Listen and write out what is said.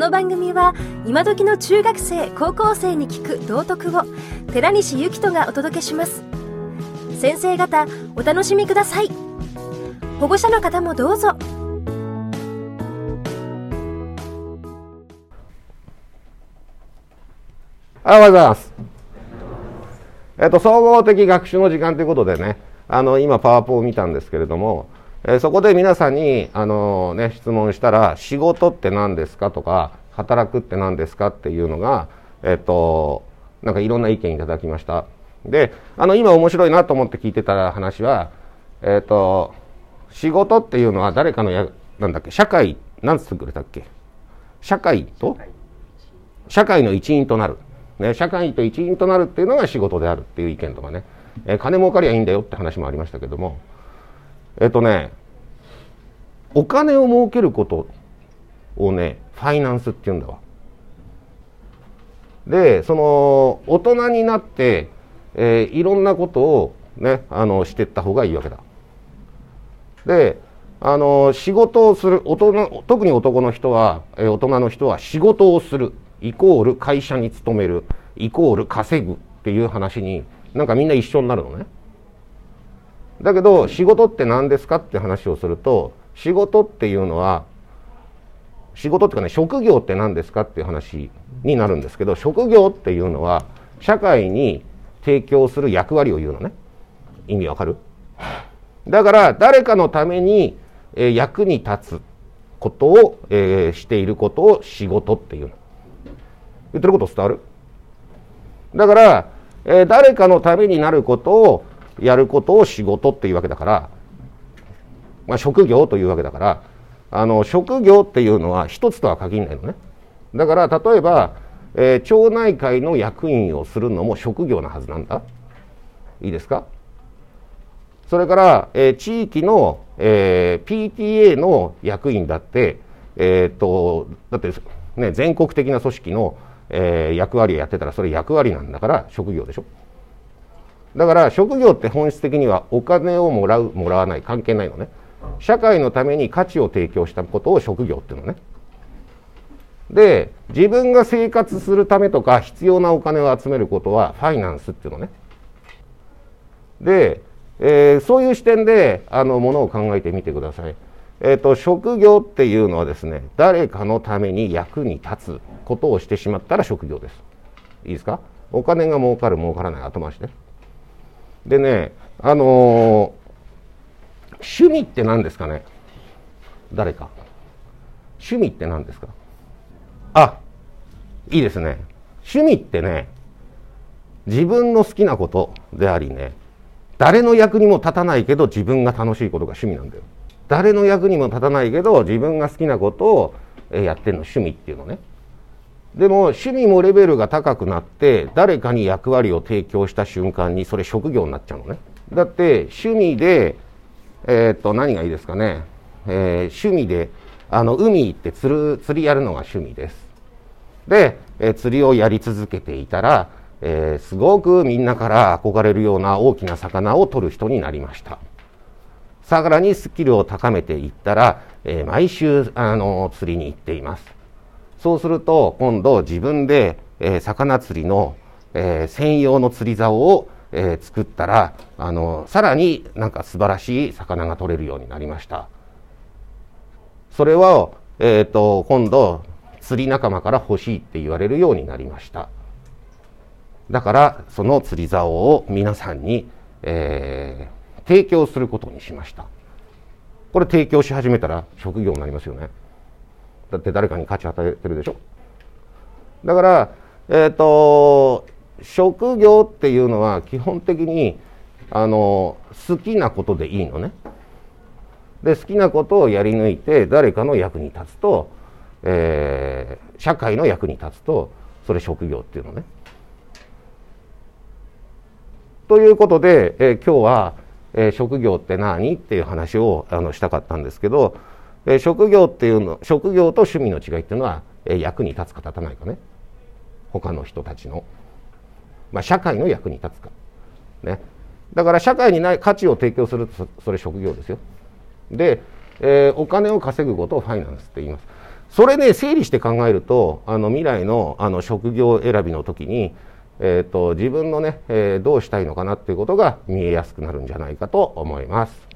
の番組は今時の中学生高校生に聞く道徳を寺西幸人がお届けします。先生方お楽しみください。保護者の方もどうぞ。おはようございます。えっと、総合的学習の時間ということでね、あの、今、パワポを見たんですけれども、えーそこで皆さんに、あのね、質問したら、仕事って何ですかとか、働くって何ですかっていうのが、えっと、なんかいろんな意見いただきました。で、あの、今面白いなと思って聞いてた話は、えっと、仕事っていうのは誰かのや、なんだっけ、社会、なんつってくれたっけ？社会と？社会の一員となる、ね、社会と一員となるっていうのが仕事であるっていう意見とかね、えー金儲かりゃいいんだよって話もありましたけども。えっとねお金を儲けることをねファイナンスって言うんだわ。でその大人になって、えーいろんなことをねあのしてった方がいいわけだ。であの仕事をする大人特に男の人は、えー大人の人は仕事をする。イコール会社に勤める。イコール稼ぐっていう話になんかみんな一緒になるのね。だけど仕事って何ですかって話をすると仕事っていうのは仕事っていうかね職業って何ですかっていう話になるんですけど職業っていうのは社会に提供する役割を言うのね。意味わかる？だから誰かのために、え役に立つことを、えーしていることを仕事っていうの。言ってること伝わる？だから、えー誰かのためになることをやることを仕事っていうわけだから、まあ、職業というわけだからあの職業っていうのは一つとは限らないのね。だから例えば、えー町内会の役員をするのも職業なはずなんだ。いいですか？それから、えー地域の、えー PTA の役員だって、えー、とだって、ね、全国的な組織の、えー役割をやってたらそれ役割なんだから職業でしょ。だから職業って本質的にはお金をもらうもらわない関係ないのね社会のために価値を提供したことを職業っていうのねで自分が生活するためとか必要なお金を集めることはファイナンスっていうのねで、えーそういう視点であのものを考えてみてください。えー、と職業っていうのはですね誰かのために役に立つことをしてしまったら職業です。いいですか？お金が儲かる儲からない後回しね。でねあのー趣味って何ですかね？誰か。趣味って何ですか？あいいですね。趣味ってね自分の好きなことでありね誰の役にも立たないけど自分が楽しいことが趣味なんだよ。誰の役にも立たないけど自分が好きなことをやってるの。趣味っていうのね。でも趣味もレベルが高くなって誰かに役割を提供した瞬間にそれ職業になっちゃうのね。だって趣味でえーっと何がいいですかね、えー趣味であの海行って釣る釣りやるのが趣味です。で、えー釣りをやり続けていたら、えーすごくみんなから憧れるような大きな魚を取る人になりました。さらにスキルを高めていったら、えー毎週あの釣りに行っています。そうすると今度自分で、えー魚釣りの、えー専用の釣り竿を、えー作ったらあのさらになんか素晴らしい魚が取れるようになりました。それは、えー、と今度釣り仲間から欲しいって言われるようになりました。だからその釣り竿を皆さんに、えー提供することにしました。これ提供し始めたら職業になりますよね。だって誰かに価値与えてるでしょだからえっ、と職業っていうのは基本的にあの好きなことでいいのねで好きなことをやり抜いて誰かの役に立つと、えー社会の役に立つとそれ職業っていうのね。ということで、えー今日は、えー職業って何っていう話をあのしたかったんですけど、え職業っていうの職業と趣味の違いっていうのは、え役に立つか立たないかね他の人たちの、まあ、社会の役に立つか。ね、だから社会にない価値を提供するとそれ職業ですよ。で、えーお金を稼ぐことをファイナンスって言います。それね整理して考えるとあの未来のあの職業選びの時に、えーと、自分のね、えー、どうしたいのかなっていうことが見えやすくなるんじゃないかと思います。